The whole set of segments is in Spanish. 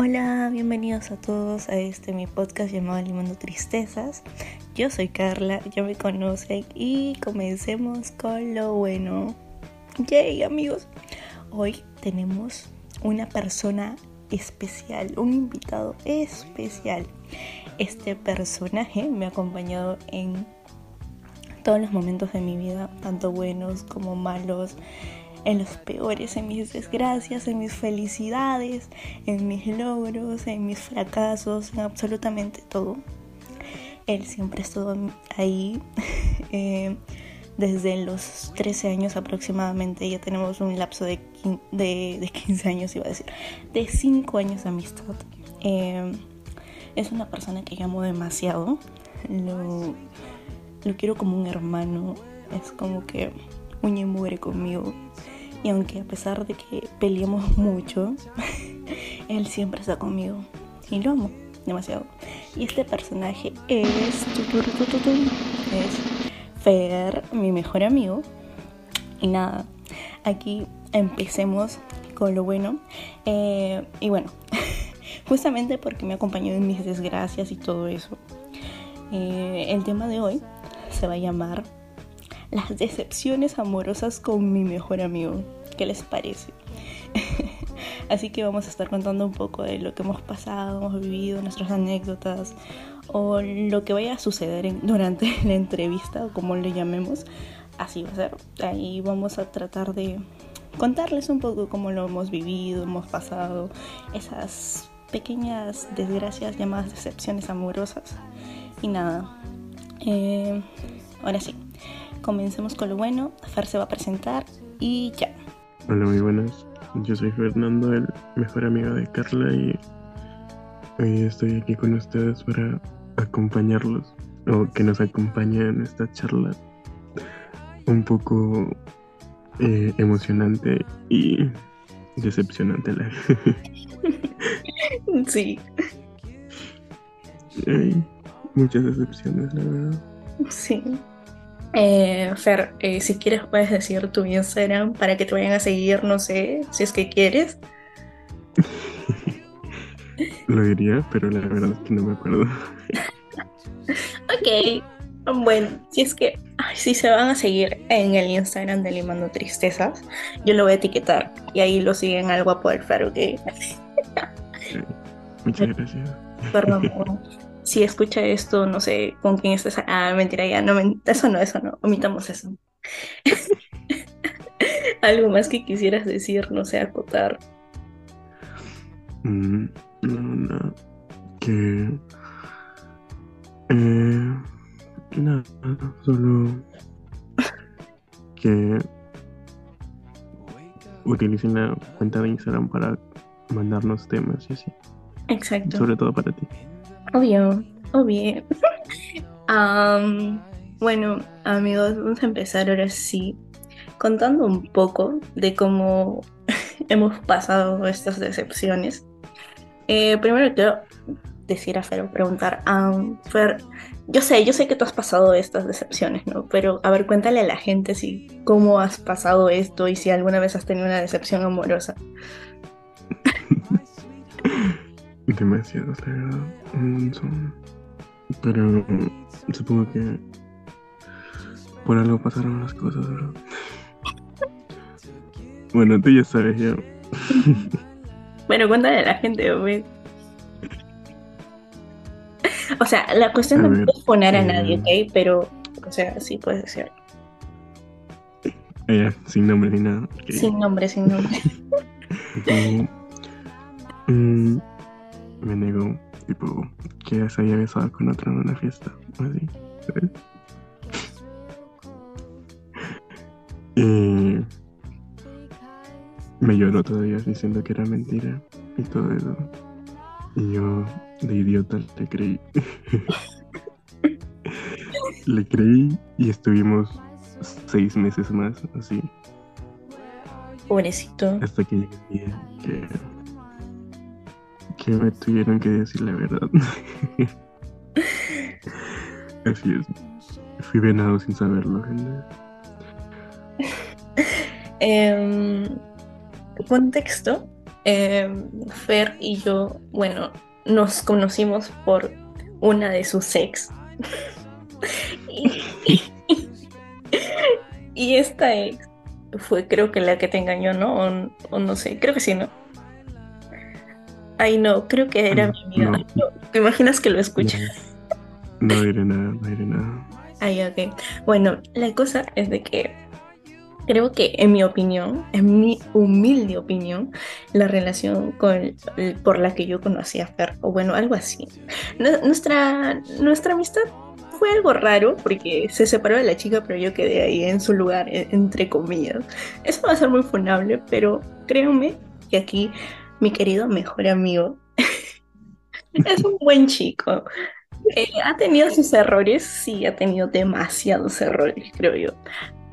Hola, bienvenidos a todos a este mi podcast llamado Limando Tristezas. Yo soy Carla, ya me conocen y comencemos con lo bueno. Yay, amigos. Hoy tenemos una persona especial, un invitado especial. Este personaje me ha acompañado en todos los momentos de mi vida, tanto buenos como malos, en los peores, en mis desgracias, en mis felicidades, en mis logros, en mis fracasos, en absolutamente todo. Él siempre estuvo ahí. Eh, desde los 13 años aproximadamente, ya tenemos un lapso de, de, 15 años, iba a decir, de 5 años de amistad. Eh, es una persona que llamo demasiado. Lo, lo quiero como un hermano. Es como que uña y mugre conmigo. Y aunque a pesar de que peleamos mucho, él siempre está conmigo. Y lo amo demasiado. Y este personaje es. Es Fer, mi mejor amigo. Y nada, aquí empecemos con lo bueno. Eh, y bueno, justamente porque me acompañó en mis desgracias y todo eso. Eh, el tema de hoy se va a llamar las decepciones amorosas con mi mejor amigo. ¿Qué les parece? Así que vamos a estar contando un poco de lo que hemos pasado, hemos vivido, nuestras anécdotas o lo que vaya a suceder durante la entrevista o como le llamemos. Así va a ser. Ahí vamos a tratar de contarles un poco cómo lo hemos vivido, hemos pasado, esas pequeñas desgracias llamadas decepciones amorosas. Y nada, eh, ahora sí, comencemos con lo bueno. Fer se va a presentar y ya. Hola, muy buenas. Yo soy Fernando, el mejor amigo de Carla y hoy estoy aquí con ustedes para acompañarlos o que nos acompañen en esta charla un poco eh, emocionante y decepcionante. La... sí. Hay muchas decepciones, la verdad. Sí. Eh, Fer, eh, si quieres puedes decir tu Instagram para que te vayan a seguir, no sé, si es que quieres. Lo diría, pero la verdad es que no me acuerdo. ok, bueno, si es que si se van a seguir en el Instagram de Limando Tristezas, yo lo voy a etiquetar y ahí lo siguen al guapo del Fer, ok. Muchas gracias. Perdón si escucha esto, no sé con quién estás. Ah, mentira, ya, no, eso no, eso no, omitamos eso. Algo más que quisieras decir, no sé, acotar. Mm, no, no, que. Eh, nada, solo que utilicen la cuenta de Instagram para mandarnos temas y así. Exacto. Sobre todo para ti. Obvio, obvio. bueno, amigos, vamos a empezar ahora sí contando un poco de cómo hemos pasado estas decepciones. Eh, primero quiero decir a Fer, preguntar, a Fer, yo sé, yo sé que tú has pasado estas decepciones, ¿no? Pero a ver, cuéntale a la gente si cómo has pasado esto y si alguna vez has tenido una decepción amorosa. Verdad. Pero supongo que por algo pasaron las cosas, ¿verdad? bueno, tú ya sabes, ya. bueno, cuéntale a la gente, güey. O sea, la cuestión no es poner a nadie, eh, ¿ok? Pero, o sea, sí puede ser. Eh, sin nombre ni nada. Sin nombre, sin nombre. Mm, me negó, tipo, que se había besado con otro en una fiesta, así, ¿sabes? y me lloró todavía diciendo que era mentira y todo eso. Y yo, de idiota, le creí. le creí y estuvimos seis meses más así. Pobrecito. Hasta que llegué que que me tuvieron que decir la verdad. Así es. Fui venado sin saberlo, gente. Em, contexto. em, Fer y yo, bueno, nos conocimos por una de sus ex. y, y, esta ex fue creo que la que te engañó, ¿no? O, no sé, creo que sí, ¿no? Ay, no, creo que era mi amiga. ¿Te imaginas que lo escuchas? No, diré nada, no diré nada. Ay, ok. Bueno, la cosa es de que creo que en mi opinión, en mi humilde opinión, la relación con, por la que yo conocí a Fer, o bueno, algo así, nuestra, nuestra amistad fue algo raro porque se separó de la chica, pero yo quedé ahí en su lugar, e, entre comillas. Eso va a ser muy funable, pero créanme que aquí mi querido mejor amigo es un buen chico. Eh, ha tenido sus errores, sí, ha tenido demasiados errores, creo yo.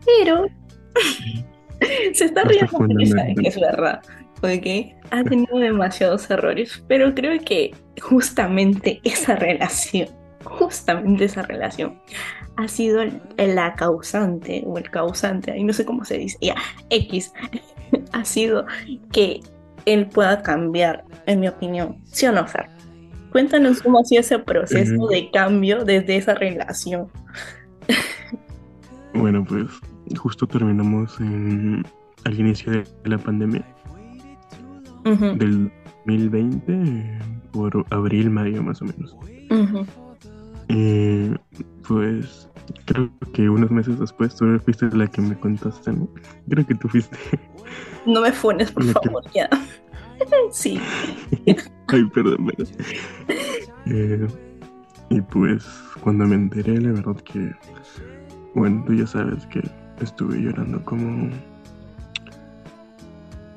Pero Se está riendo porque sabe que es verdad. Porque ha tenido demasiados errores. Pero creo que justamente esa relación, justamente esa relación, ha sido la causante, o el causante, ahí no sé cómo se dice, ya, X, ha sido que él pueda cambiar, en mi opinión. ¿Sí o no, Fer? Cuéntanos cómo ha sido ese proceso de cambio desde esa relación. Bueno, pues justo terminamos al inicio de la pandemia del 2020, por abril, mayo más o menos. Y pues creo que unos meses después tú fuiste la que me contaste, ¿no? Creo que tú fuiste. No me funes, por favor, ya. sí. Ay, perdón, eh, y pues cuando me enteré, la verdad que, bueno, tú ya sabes que estuve llorando como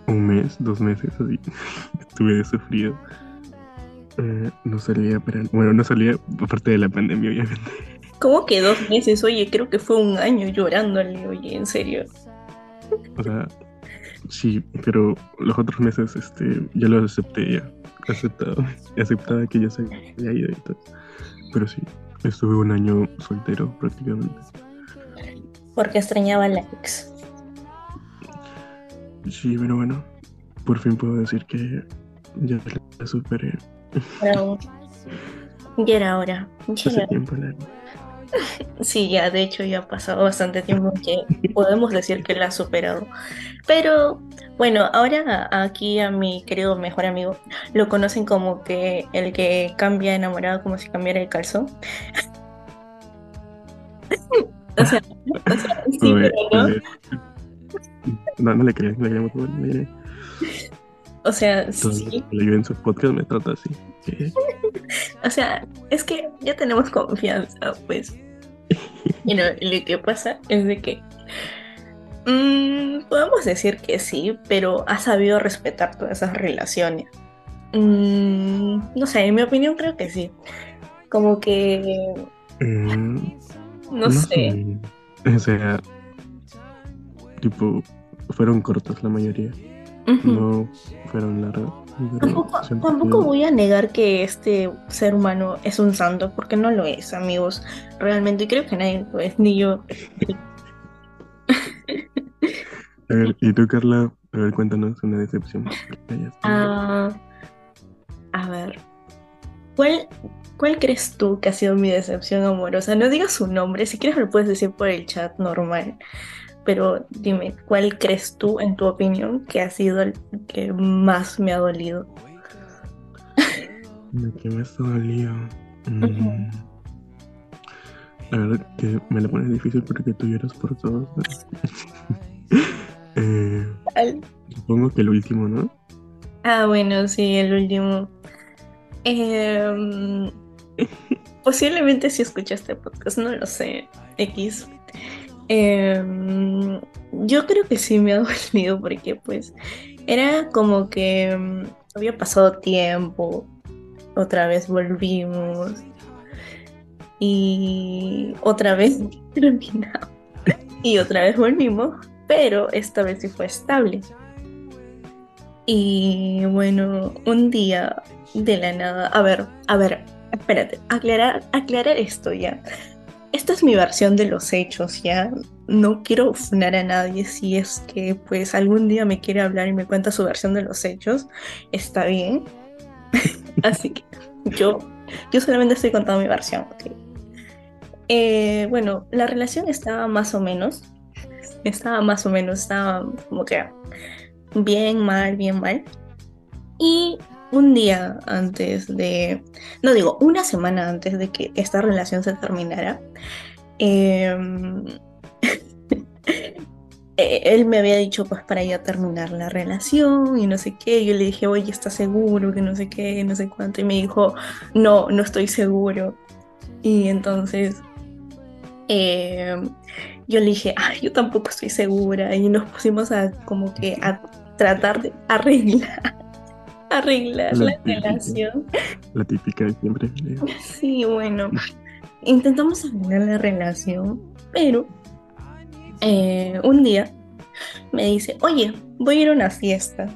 un mes, dos meses, así. estuve sufrido. Eh, no salía, pero bueno, no salía aparte de la pandemia, obviamente. ¿Cómo que dos meses? Oye, creo que fue un año llorándole, oye, en serio. O sea, sí, pero los otros meses este, ya los acepté ya. Aceptado. Aceptaba que ya se había ido y todo. Pero sí, estuve un año soltero prácticamente porque extrañaba a la ex. Sí, pero bueno, por fin puedo decir que ya la superé. ya era hora. tiempo Sí, ya, de hecho ya ha pasado bastante tiempo que podemos decir que la ha superado. Pero bueno, ahora aquí a mi querido mejor amigo lo conocen como que el que cambia enamorado como si cambiara el calzón. O sea, sí, pero no. No, no le creas, no le creemos. O sea, sí. Yo en su podcast me trata así. o sea, es que ya tenemos confianza, pues. Y no, lo que pasa es de que mmm, podemos decir que sí, pero ha sabido respetar todas esas relaciones. Mm, no sé, en mi opinión creo que sí. Como que mm, no, sé. O sea, tipo, fueron cortos la mayoría. No fueron largos. Tampoco, voy a negar que este ser humano es un santo, porque no lo es, amigos. Realmente creo que nadie lo es, ni yo. a ver, ¿y tú, Carla? A ver, cuéntanos una decepción. Ah, a ver, ¿cuál, ¿Cuál crees tú que ha sido mi decepción amorosa? No digas su nombre, si quieres lo puedes decir por el chat normal. Pero dime, ¿cuál crees tú, en tu opinión, que ha sido el que más me ha dolido? El que más ha dolido. Mm. La verdad que me la pones difícil porque tú lloras por todo. eh, supongo que el último, ¿no? Ah, bueno, sí, el último. Eh, Posiblemente si escuchaste podcast, no lo sé. X. Em, yo creo que sí me ha dolido porque pues era como que em, había pasado tiempo, otra vez volvimos y otra vez terminamos y otra vez volvimos, pero esta vez sí fue estable. Y bueno, un día de la nada, a ver, a ver, espérate, aclarar, aclarar esto ya. Esta es mi versión de los hechos, ¿ya? No quiero funar a nadie si es que pues algún día me quiere hablar y me cuenta su versión de los hechos, está bien. Así que yo, yo solamente estoy contando mi versión, ¿ok? Eh, bueno, la relación estaba más o menos, estaba más o menos, estaba como que bien, mal, bien, mal. Y un día antes de, no digo, una semana antes de que esta relación se terminara, em, eh, él me había dicho pues para ya terminar la relación y no sé qué, yo le dije, oye, ¿estás seguro? Que no sé qué, no sé cuánto, y me dijo, no, no estoy seguro. Y entonces em, yo le dije, ay, yo tampoco estoy segura, y nos pusimos a como que a tratar de arreglar arreglar la, relación. La típica de siempre. Sí, bueno, intentamos arreglar la relación, pero eh, un día me dice, oye, voy a ir a una fiesta.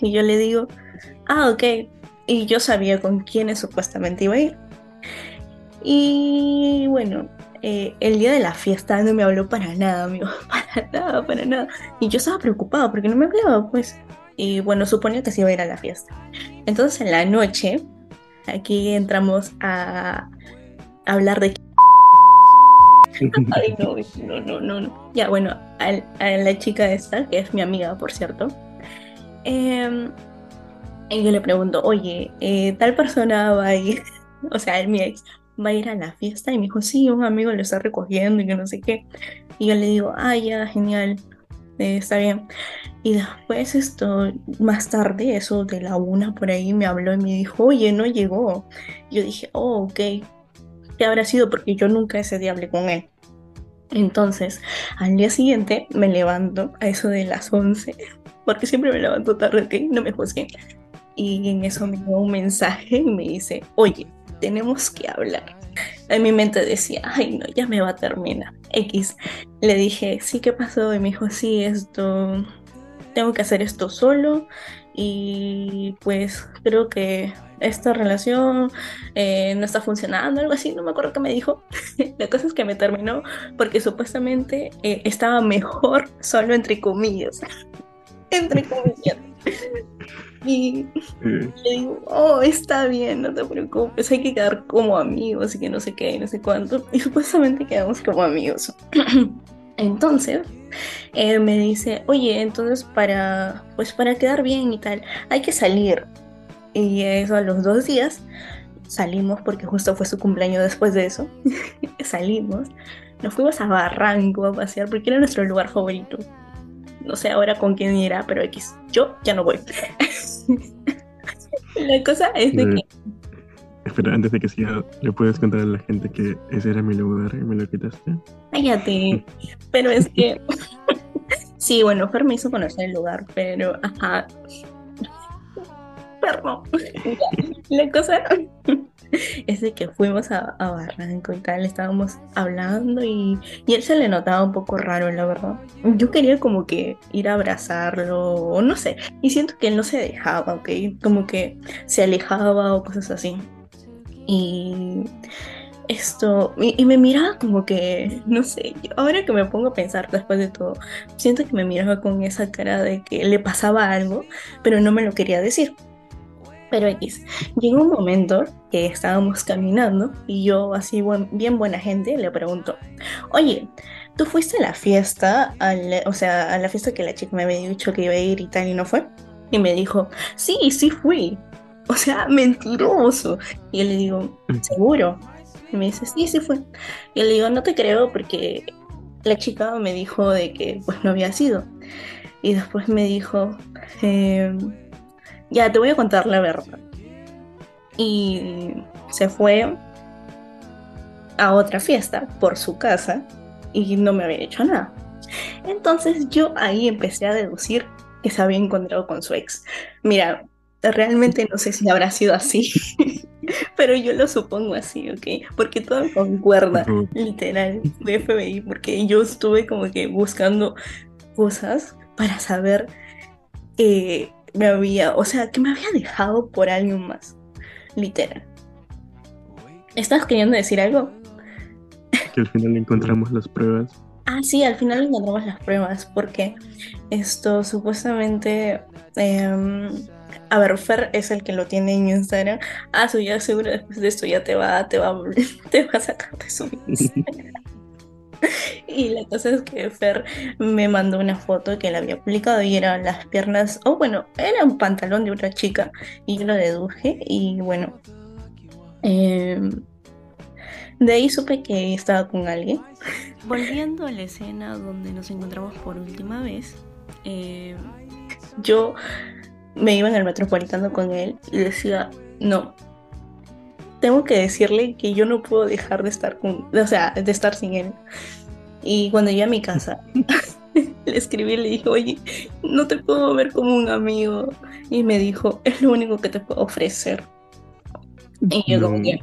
Y yo le digo, ah, ok. Y yo sabía con quiénes supuestamente iba a ir. Y bueno, eh, el día de la fiesta no me habló para nada, amigo. Para nada, para nada. Y yo estaba preocupada porque no me hablaba, pues. Y bueno, suponía que se iba a ir a la fiesta. Entonces en la noche, aquí entramos a hablar de... Ay, no, no, no, no. Ya, bueno, a, la chica esta, que es mi amiga, por cierto. Eh, y yo le pregunto, oye, eh, tal persona va a ir, o sea, mi ex, va a ir a la fiesta. Y me dijo, sí, un amigo lo está recogiendo y que no sé qué. Y yo le digo, ah, ya, genial, eh, está bien. Y después esto, más tarde, eso de la una por ahí, me habló y me dijo, oye, no llegó. Yo dije, oh, ok. ¿Qué habrá sido? Porque yo nunca ese día hablé con él. Entonces, al día siguiente me levanto a eso de las 11, porque siempre me levanto tarde, ¿ok? No me juzguen. Y en eso me dio un mensaje y me dice, oye, tenemos que hablar. En mi mente decía, ay no, ya me va a terminar. X. Le dije, sí, ¿qué pasó? Y me dijo, sí, esto, tengo que hacer esto solo y pues creo que esta relación eh, no está funcionando, algo así, no me acuerdo qué me dijo. La cosa es que me terminó porque supuestamente eh, estaba mejor solo entre comillas. entre comillas. Y le digo, oh, está bien, no te preocupes, hay que quedar como amigos y que no sé qué, no sé cuánto. Y supuestamente quedamos como amigos. Entonces, él me dice, oye, entonces para, pues para quedar bien y tal, hay que salir. Y eso a los dos días salimos, porque justo fue su cumpleaños después de eso, salimos, nos fuimos a Barranco a pasear porque era nuestro lugar favorito. No sé ahora con quién irá, pero X, yo ya no voy. La cosa es de que Espera, antes de que siga, ¿le puedes contar a la gente que ese era mi lugar y me lo quitaste? Cállate. Pero es que. sí, bueno, Fer me hizo conocer el lugar, pero. Ajá. Perro. La cosa es de que fuimos a, Barranco y tal, estábamos hablando y, y él se le notaba un poco raro, la verdad. Yo quería como que ir a abrazarlo, o no sé, y siento que él no se dejaba, ¿ok? Como que se alejaba o cosas así. Y esto, y, me miraba como que, no sé, ahora que me pongo a pensar después de todo, siento que me miraba con esa cara de que le pasaba algo, pero no me lo quería decir. Pero X, llegó un momento que estábamos caminando y yo, así bien buena gente, le pregunto, oye, ¿tú fuiste a la fiesta, o sea, a la fiesta que la chica me había dicho que iba a ir y tal y no fue? Y me dijo, sí, sí fui. O sea, mentiroso. Y yo le digo, ¿seguro? Y me dice, sí, sí fue. Y yo le digo, no te creo porque la chica me dijo de que pues no había sido. Y después me dijo, em, ya te voy a contar la verdad. Y se fue a otra fiesta por su casa y no me había hecho nada. Entonces yo ahí empecé a deducir que se había encontrado con su ex. Mira, Realmente no sé si habrá sido así, pero yo lo supongo así, ¿ok? Porque todo concuerda, literal, de FBI, porque yo estuve como que buscando cosas para saber que me había, o sea, que me había dejado por alguien más, literal. ¿Estás queriendo decir algo? que al final encontramos las pruebas. Ah, sí, al final encontramos las pruebas, porque esto supuestamente. em, a ver, Fer es el que lo tiene en Instagram. Ah, su ya seguro después de esto ya te va, te va, te va a sacar de su Instagram. Y la cosa es que Fer me mandó una foto que él había publicado y eran las piernas, o bueno, era un pantalón de una chica y yo lo deduje y bueno, em, de ahí supe que estaba con alguien. Volviendo a la escena donde nos encontramos por última vez, em, yo me iba en el metropolitano con él y decía, no, tengo que decirle que yo no puedo dejar de estar con, o sea, de estar sin él. Y cuando llegué a mi casa, le escribí y le dije, oye, no te puedo ver como un amigo. Y me dijo, es lo único que te puedo ofrecer. Y yo como No, que,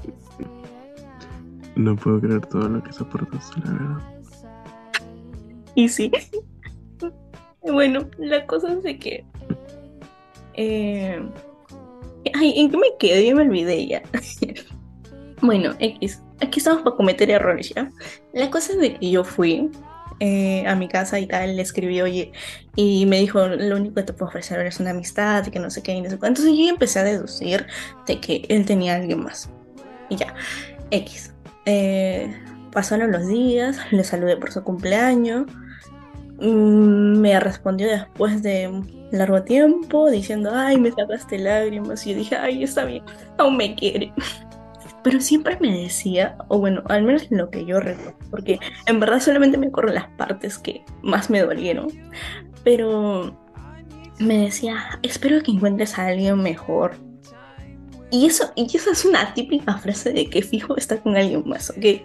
no puedo creer todo lo que soportaste, la verdad. y sí. Bueno, la cosa es de que... eh, Ay, ¿en qué me quedé? Ya me olvidé ya. Bueno, X. Aquí estamos para cometer errores, ¿ya? La cosa es de que yo fui eh, a mi casa y tal, le escribí, oye, y me dijo, lo único que te puedo ofrecer es una amistad y que no sé qué y no sé. Entonces yo empecé a deducir de que él tenía a alguien más. Y ya, X. Eh, pasaron los días, le saludé por su cumpleaños. Mm, Me respondió después de largo tiempo diciendo, ay, me sacaste lágrimas. Y yo dije, ay, está bien, aún me quiere. Pero siempre me decía, o bueno, al menos en lo que yo recuerdo, porque en verdad solamente me acuerdo las partes que más me dolieron, pero me decía, espero que encuentres a alguien mejor. Y eso, y eso es una típica frase de que fijo está con alguien más, ¿ok?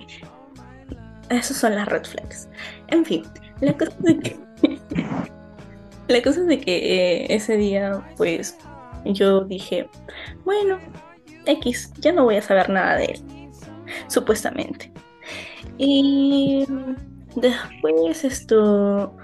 Esas son las red flags. En fin, la cosa es que, la cosa de que eh, ese día, pues, yo dije, bueno, X, ya no voy a saber nada de él, supuestamente. Y después esto,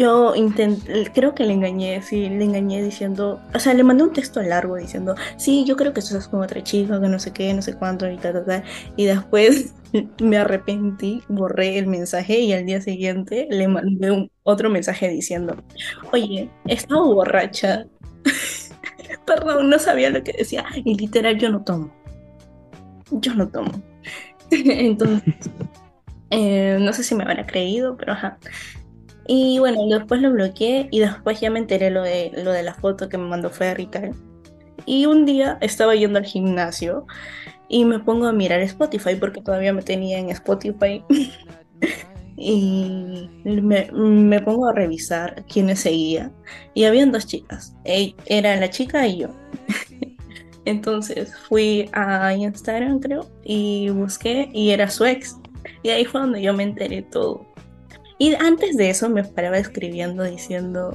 yo intenté, creo que le engañé, sí, le engañé diciendo, o sea, le mandé un texto largo diciendo, sí, yo creo que estás con otra chica, que no sé qué, no sé cuánto, y tal, tal, tal. Y después me arrepentí, borré el mensaje y al día siguiente le mandé otro mensaje diciendo, oye, estaba borracha. Perdón, no sabía lo que decía. Y literal, yo no tomo. Yo no tomo. Entonces, eh, no sé si me habrá creído, pero ajá. Y bueno, después lo bloqueé y después ya me enteré lo de, lo de la foto que me mandó Fer y. Y un día estaba yendo al gimnasio y me pongo a mirar Spotify porque todavía me tenía en Spotify. Y me, me pongo a revisar quiénes seguía. Y habían dos chicas. E- Era la chica y yo. Entonces fui a Instagram, creo, y busqué y era su ex. Y ahí fue donde yo me enteré todo. Y antes de eso me paraba escribiendo diciendo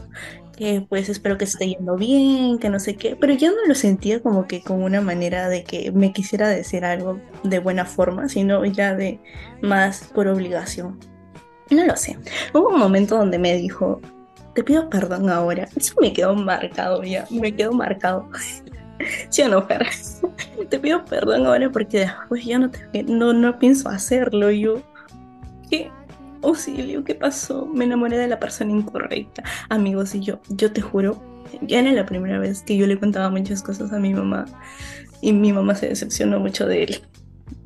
que pues espero que esté yendo bien, que no sé qué, pero yo no lo sentía como que como una manera de que me quisiera decir algo de buena forma, sino ya de más por obligación. No lo sé. Hubo un momento donde me dijo, te pido perdón ahora. Eso me quedó marcado ya, me quedó marcado. ¿Sí o no, Fer? Te pido perdón ahora porque después ya no, te, no, no pienso hacerlo. Yo, ¿qué? Auxilio, ¿qué pasó? Me enamoré de la persona incorrecta. Amigos, y yo, yo te juro, ya era la primera vez que yo le contaba muchas cosas a mi mamá y mi mamá se decepcionó mucho de él.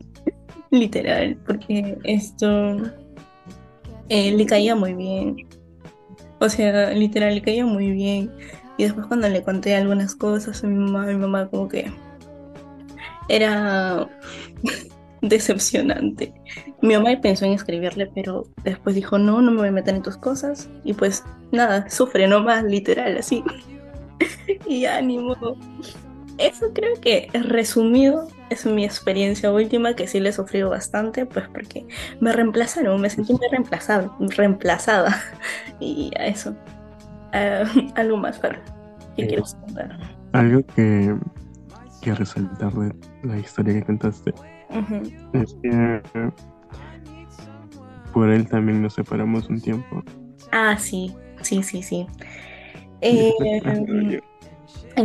Literal, porque esto eh, le caía muy bien. O sea, literal, le caía muy bien. Y después cuando le conté algunas cosas a mi mamá, mi mamá como que era decepcionante. Mi mamá pensó en escribirle, pero después dijo, no, no me voy a meter en tus cosas. Y pues nada, sufre nomás, literal, así. y ánimo. Eso creo que resumido es mi experiencia última, que sí le he sufrido bastante, pues porque me reemplazaron, me sentí muy reemplazada, reemplazada. Y a eso. Ah, algo más, Fer. ¿Qué Eh, quieres contar? Algo que, que resaltar de la historia que contaste Ujú. es que por él también nos separamos un tiempo. Ah, sí, sí, sí, sí. Eh,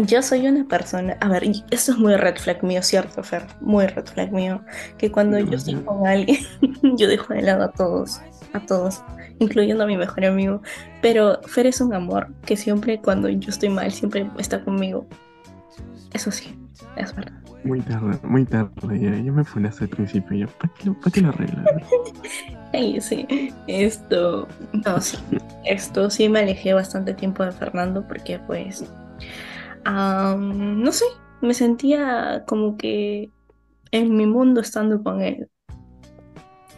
yo- soy una persona, a ver, esto es muy red flag mío, ¿cierto, Fer? Muy red flag mío, que cuando yo estoy con alguien, yo dejo de lado a todos, a todos, incluyendo a mi mejor amigo. Pero Fer es un amor que siempre cuando yo estoy mal, siempre está conmigo. Eso sí, es verdad. Muy tarde, muy tarde, ya, ya me fui hasta el principio, ya, ¿para qué, para qué lo arreglas? sí, esto, no, sí, esto sí me alejé bastante tiempo de Fernando porque pues no sé, me sentía como que en mi mundo estando con él.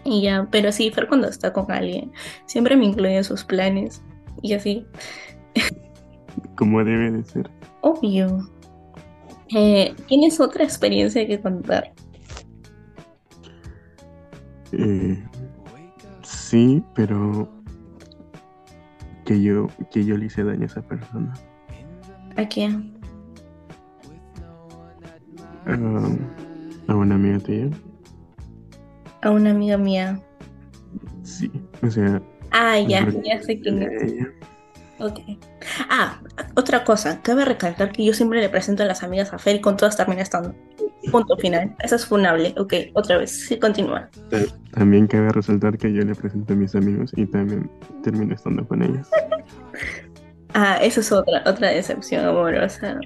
Y ya, pero sí, Fer cuando está con alguien, siempre me incluye en sus planes y así. Como debe de ser. Obvio. Eh, ¿Tienes otra experiencia que contar? Eh, sí, pero que yo, que yo le hice daño a esa persona. ¿A quién? a una amiga tuya. A una amiga mía. Sí, o sea. Ah, ya, ya sé quién es. Ok. Ah, otra cosa, cabe recalcar que yo siempre le presento a las amigas a Fer y con todas termina estando. Punto final. Eso es funable. Ok, otra vez. Sí, continúa. También cabe resaltar que yo le presento a mis amigos y también termino estando con ellos. ah, eso es otra, otra decepción amorosa.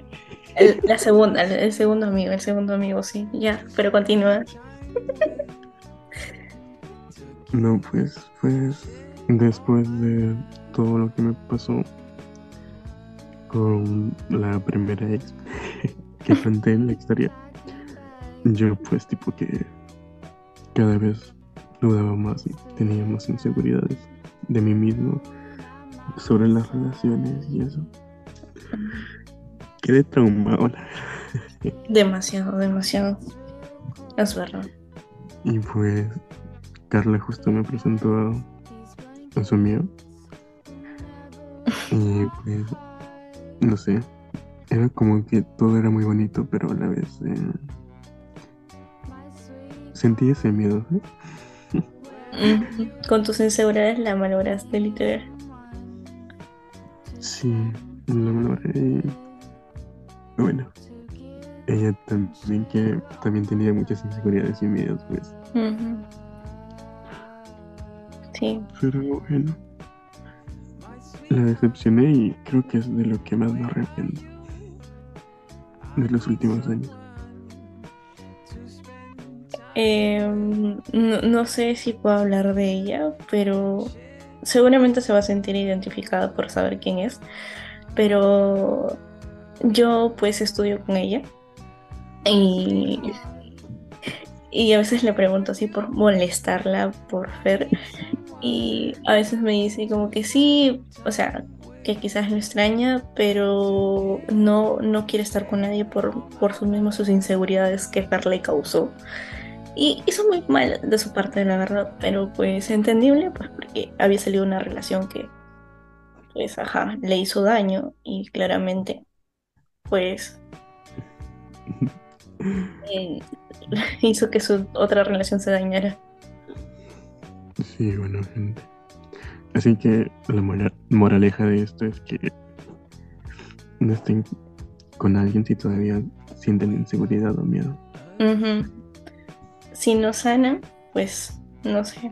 El, la segunda, el, segundo amigo, el segundo amigo, sí, ya, pero continúa. No, pues, pues, después de todo lo que me pasó con la primera ex que planteé en la historia, yo pues tipo que cada vez dudaba más y tenía más inseguridades de mí mismo sobre las relaciones y eso quedé traumado. Demasiado, demasiado. Es verdad. Y pues Carla justo me presentó a, su amigo. Y pues, no sé, era como que todo era muy bonito, pero a la vez eh, sentí ese miedo. Con tus inseguridades la malograste literal. Sí, la malogré bueno, ella también que también tenía muchas inseguridades y miedos, pues. Sí. Pero bueno, la decepcioné y creo que es de lo que más me arrepiento de los últimos años. Em, no, no, sé si puedo hablar de ella, pero seguramente se va a sentir identificada por saber quién es. Pero yo pues estudio con ella y, y a veces le pregunto así por molestarla, por ver y a veces me dice como que sí, o sea, que quizás lo extraña, pero no, no quiere estar con nadie por, por sus mismas sus inseguridades que Fer le causó. Y hizo muy mal de su parte, la verdad, pero pues entendible, pues porque había salido una relación que, pues, ajá, le hizo daño y claramente pues eh, hizo que su otra relación se dañara. Sí, bueno, gente. Así que la moraleja de esto es que no estén con alguien si todavía sienten inseguridad o miedo. Si no sanan, pues no sé.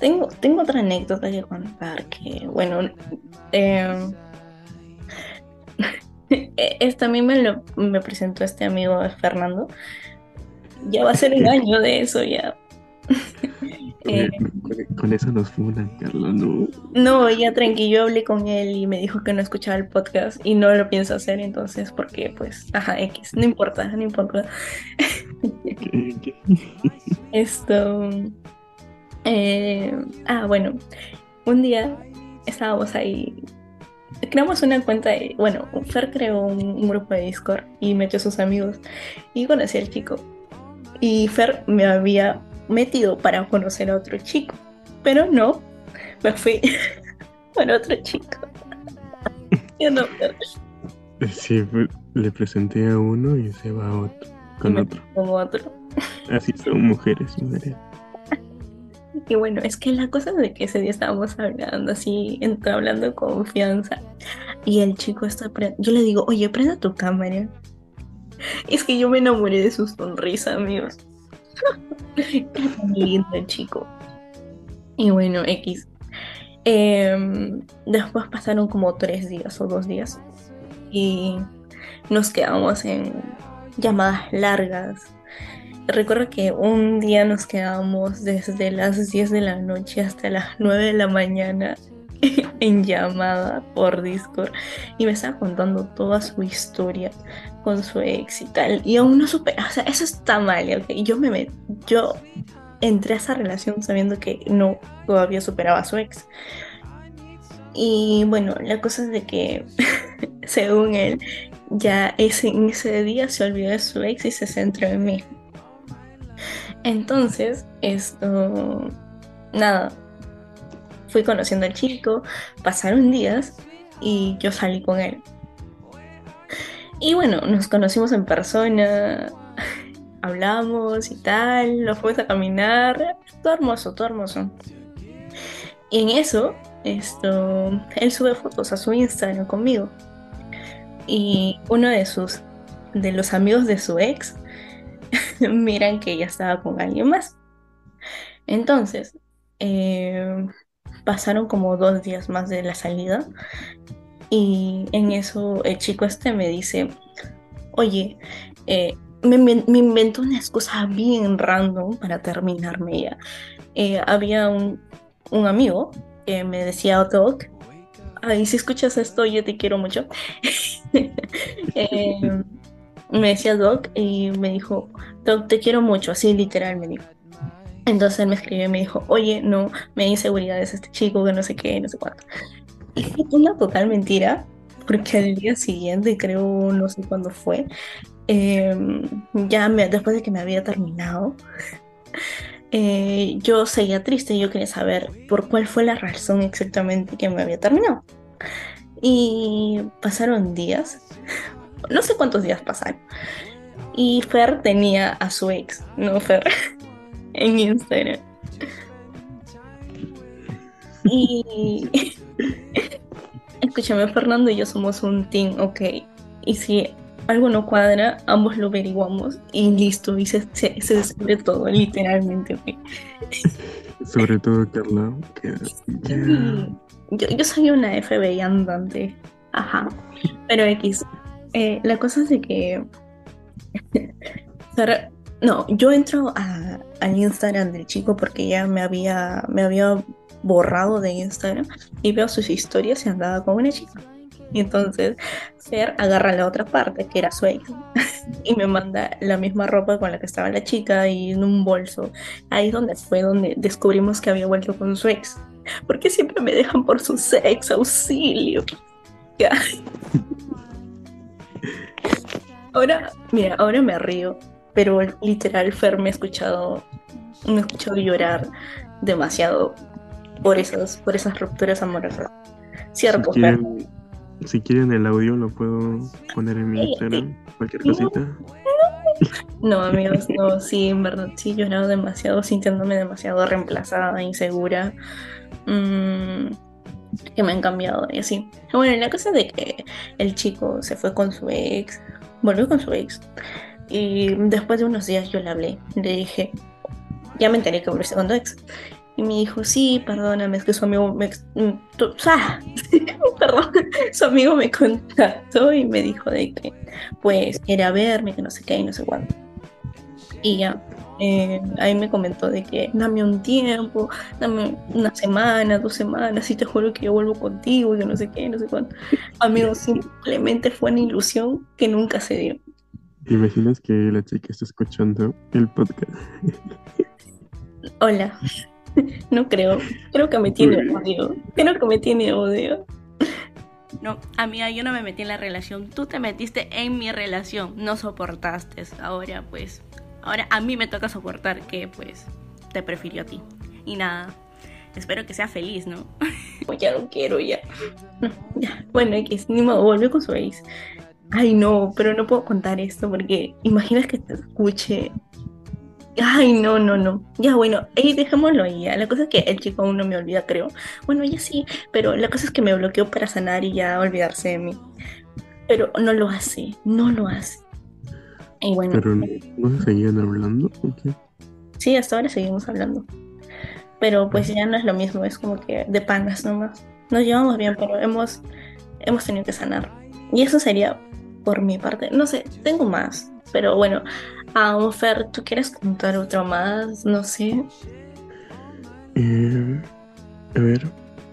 Tengo, tengo otra anécdota que contar que, bueno, eh, Esto a mí me lo me presentó este amigo Fernando. Ya va a ser un año de eso ya. Eh, con, eso nos funan, Carlos, no. No, ya tranquilo, yo hablé con él y me dijo que no escuchaba el podcast y no lo pienso hacer, entonces, porque pues, ajá, X, no importa, no importa. Esto. Eh, ah, bueno, un día estábamos ahí creamos una cuenta bueno, Fer creó un, grupo de Discord y metió a sus amigos y conocí al chico. Y Fer me había metido para conocer a otro chico, pero no, me fui con otro chico. Yo no, Sí, le presenté a uno y se va a otro, con otro. Como otro. Así son mujeres, mujeres. Y bueno, es que la cosa de que ese día estábamos hablando así, hablando confianza. Y el chico está, yo le digo, oye, prenda tu cámara. Es que yo me enamoré de su sonrisa, amigos. Era lindo el chico. Y bueno, X. Em, después pasaron como tres días o dos días. Y nos quedamos en llamadas largas. Recuerdo que un día nos quedamos desde las 10 de la noche hasta las 9 de la mañana en llamada por Discord y me estaba contando toda su historia con su ex y tal. Y aún no supe, o sea, eso está mal, ¿ok? Yo me yo entré a esa relación sabiendo que no todavía superaba a su ex. Y bueno, la cosa es de que, según él, ya ese, ese día se olvidó de su ex y se centró en mí. Entonces, esto, nada, fui conociendo al chico, pasaron días y yo salí con él. Y bueno, nos conocimos en persona, hablamos y tal, nos fuimos a caminar, todo hermoso, todo hermoso. Y en eso, esto, él sube fotos a su Instagram conmigo. Y uno de sus, de los amigos de su ex, miran que ella estaba con alguien más. Entonces, eh, pasaron como dos días más de la salida y en eso el chico este me dice, oye, eh, me, inventó una excusa bien random para terminarme ya. Eh, había un, amigo me decía, Doc, ay, si escuchas esto, yo te quiero mucho. me decía Doc y me dijo, Doc, te quiero mucho, así literal me dijo. Entonces él me escribió y me dijo, oye, no, me da inseguridades este chico, que no sé qué, no sé cuánto. Y fue una total mentira, porque al día siguiente, creo, no sé cuándo fue, em, ya me, después de que me había terminado, eh, yo seguía triste yo quería saber por cuál fue la razón exactamente que me había terminado. Y pasaron días, no sé cuántos días pasaron. Y Fer tenía a su ex, no Fer, en Instagram. Y escúchame, Fernando y yo somos un team, ok. Y si algo no cuadra, ambos lo averiguamos y listo, y se, se, descubre todo, literalmente, Sobre todo, Carla, que... Yo, yo soy una FBI andante, ajá. Pero X, eh, la cosa es de que. no, yo entro a, al Instagram del chico porque ya me había, me había borrado de Instagram y veo sus historias y andaba con una chica. Y entonces Fer agarra la otra parte, que era su ex, y me manda la misma ropa con la que estaba la chica y en un bolso. Ahí es donde fue donde descubrimos que había vuelto con su ex. Porque siempre me dejan por su ex, auxilio. Ya. Ahora, mira, ahora me río, pero literal Fer me ha escuchado, me ha escuchado llorar demasiado por esas, por esas rupturas amorosas. Cierto, si quieren, Si quieren el audio lo puedo poner en mi Instagram, cualquier cosita. No, amigos, no, sí, en verdad, sí llorado demasiado, sintiéndome demasiado reemplazada, insegura. Mm, que me han cambiado y así. Bueno, la cosa de que el chico se fue con su ex, volvió con su ex. Y después de unos días yo le hablé, le dije, ya me enteré que volviste con tu ex. Y me dijo, sí, perdóname, es que su amigo me... Mm, perdón, su amigo me contactó y me dijo de que, pues, quiere verme, que no sé qué y no sé cuánto. Y ya, eh, ahí me comentó de que dame un tiempo, dame una semana, dos semanas, y te juro que yo vuelvo contigo, y que no sé qué, no sé cuánto. Amigo, simplemente fue una ilusión que nunca se dio. imaginas que la chica está escuchando el podcast? Hola. No creo. Creo que me tiene odio. Creo que me tiene odio. No, amiga, yo no me metí en la relación. Tú te metiste en mi relación. No soportaste. Ahora, pues, Ahora a mí me toca soportar que pues te prefirió a ti. Y nada, espero que sea feliz, ¿no? ya no quiero, ya. ya. Bueno, X, ni modo, volvió con su ex. Ay, no, pero no puedo contar esto porque imaginas que te escuche. Ay, no, no, no. Ya, bueno, ahí dejémoslo ahí. ya. La cosa es que el chico aún no me olvida, creo. Bueno, ya sí, pero la cosa es que me bloqueó para sanar y ya olvidarse de mí. Pero no lo hace, no lo hace. Y bueno, Pero no, ¿no se seguían hablando. ¿o qué? sí, hasta ahora seguimos hablando. Pero pues ya no es lo mismo, es como que de panas nomás. Nos llevamos bien, pero hemos, hemos tenido que sanar. Y eso sería por mi parte. No sé, tengo más. Pero bueno, a Fer, ¿tú quieres contar otro más? No sé. Eh, a ver,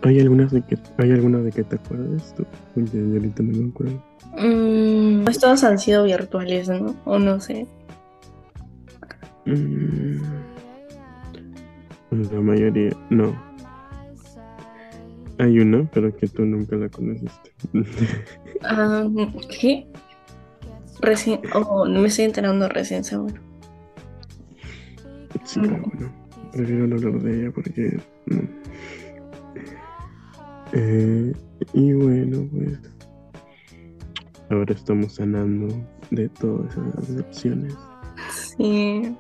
¿hay algunas de que hay alguna de que te acuerdas tú? Porque yo ahorita no me acuerdo. Mm, pues todos han sido virtuales, ¿no? O no sé. Mm, la mayoría, no. Hay una, pero que tú nunca la conociste. Ah, ¿qué? Recién, oh, me estoy enterando recién, seguro. sí, pero bueno, prefiero no hablar de ella porque no. Eh, y bueno, pues ahora estamos sanando de todas esas decepciones. Sí.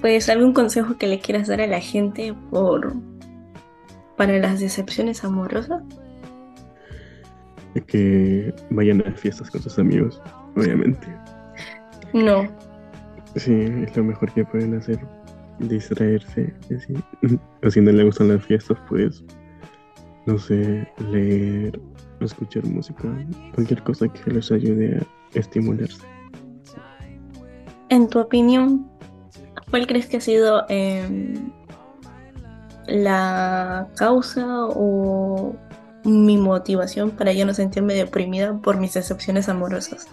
Pues algún consejo que le quieras dar a la gente por para las decepciones amorosas. Que vayan a fiestas con sus amigos, obviamente. No. Sí, es lo mejor que pueden hacer. Distraerse. Así. O si no le gustan las fiestas, pues, no sé, leer, escuchar música, cualquier cosa que les ayude a estimularse. En tu opinión, ¿cuál crees que ha sido em, la causa o mi motivación para ya no sentirme deprimida por mis decepciones amorosas?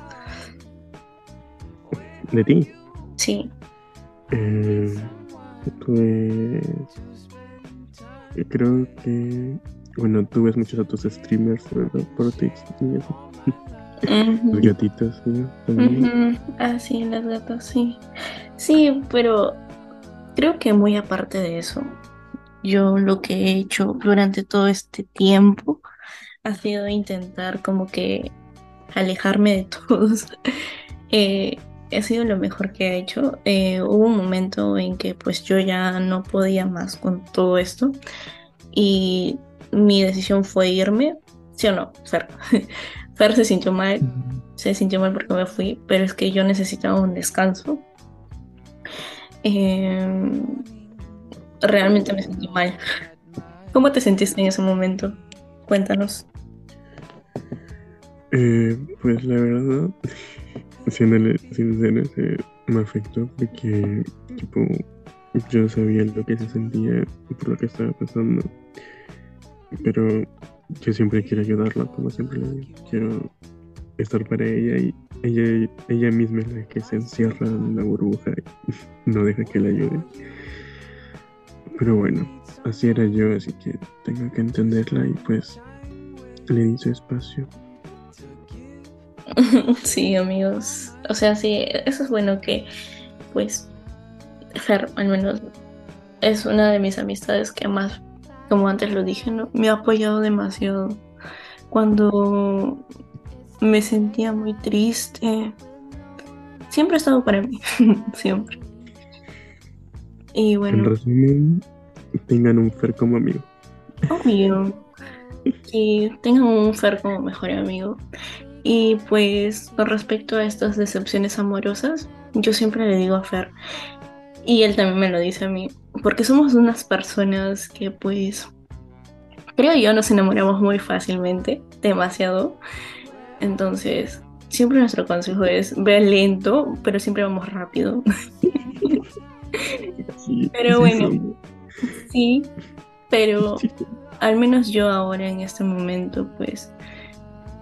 De ti, Sí. eh, pues, creo que, bueno, tú ves muchos otros streamers, ¿verdad? Por y eso. Ujú. Los gatitos, ¿sí? Ah, sí, las gatas, sí. Sí, pero creo que muy aparte de eso, yo lo que he hecho durante todo este tiempo ha sido intentar como que alejarme de todos. Eh, ha sido lo mejor que he hecho. Eh, hubo un momento en que pues yo ya no podía más con todo esto y mi decisión fue irme, ¿sí o no? Fer. Fer se sintió mal, se sintió mal porque me fui, pero es que yo necesitaba un descanso. Eh, realmente me sentí mal. ¿Cómo te sentiste en ese momento? Cuéntanos. Eh, pues la verdad, siéndole sincero, se me afectó porque, tipo, yo sabía lo que se sentía y por lo que estaba pasando. Pero yo siempre quiero ayudarla, como siempre le digo. Quiero estar para ella y ella, ella misma es la que se encierra en la burbuja y no deja que la ayude. Pero bueno, así era yo, así que tengo que entenderla y pues le di espacio. Sí, amigos. O sea, sí, eso es bueno que, pues, al menos, es una de mis amistades que más, como antes lo dije, ¿no? Me ha apoyado demasiado. Cuando me sentía muy triste, siempre ha estado para mí, siempre. Y En bueno, resumen, tengan un Fer como amigo. obvio, que tengan un Fer como mejor amigo. Y pues con respecto a estas decepciones amorosas, yo siempre le digo a Fer, y él también me lo dice a mí, porque somos unas personas que pues, creo yo, nos enamoramos muy fácilmente, demasiado. Entonces, siempre nuestro consejo es, ve lento, pero siempre vamos rápido. Sí, Pero sí, bueno. Sí, pero Sí. al menos yo ahora en este momento, pues,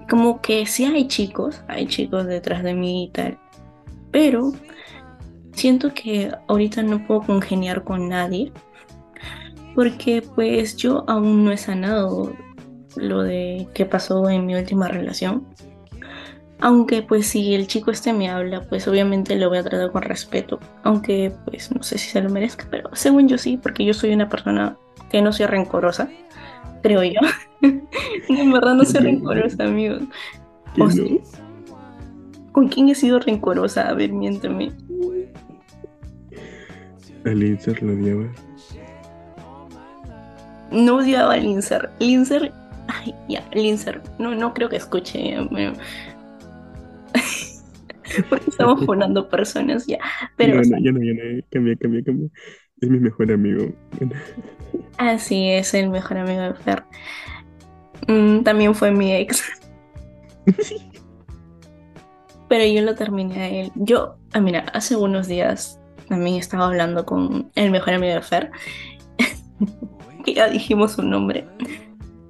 como que sí hay chicos, hay chicos detrás de mí y tal, pero siento que ahorita no puedo congeniar con nadie, porque pues yo aún no he sanado lo de qué pasó en mi última relación. Aunque pues si el chico este me habla, pues obviamente lo voy a tratar con respeto. Aunque pues no sé si se lo merezca, pero según yo sí, porque yo soy una persona que no soy rencorosa, creo yo. en verdad no soy rencorosa, amigo. no. ¿O sí? ¿Con quién he sido rencorosa? A ver, miénteme. ¿A Linzer lo odiaba? No odiaba a Linzer. Linzer. Ay, ya, Linzer. No, no creo que escuche. Porque estamos poniendo personas ya. Pero, no, no, ya no, ya no. Cambia, cambia, cambia. Es mi mejor amigo. Ah, sí, es el mejor amigo de Fer. Mm, también fue mi ex. Pero yo lo terminé a él. Yo, ah, mira, hace unos días también estaba hablando con el mejor amigo de Fer. que ya dijimos su nombre.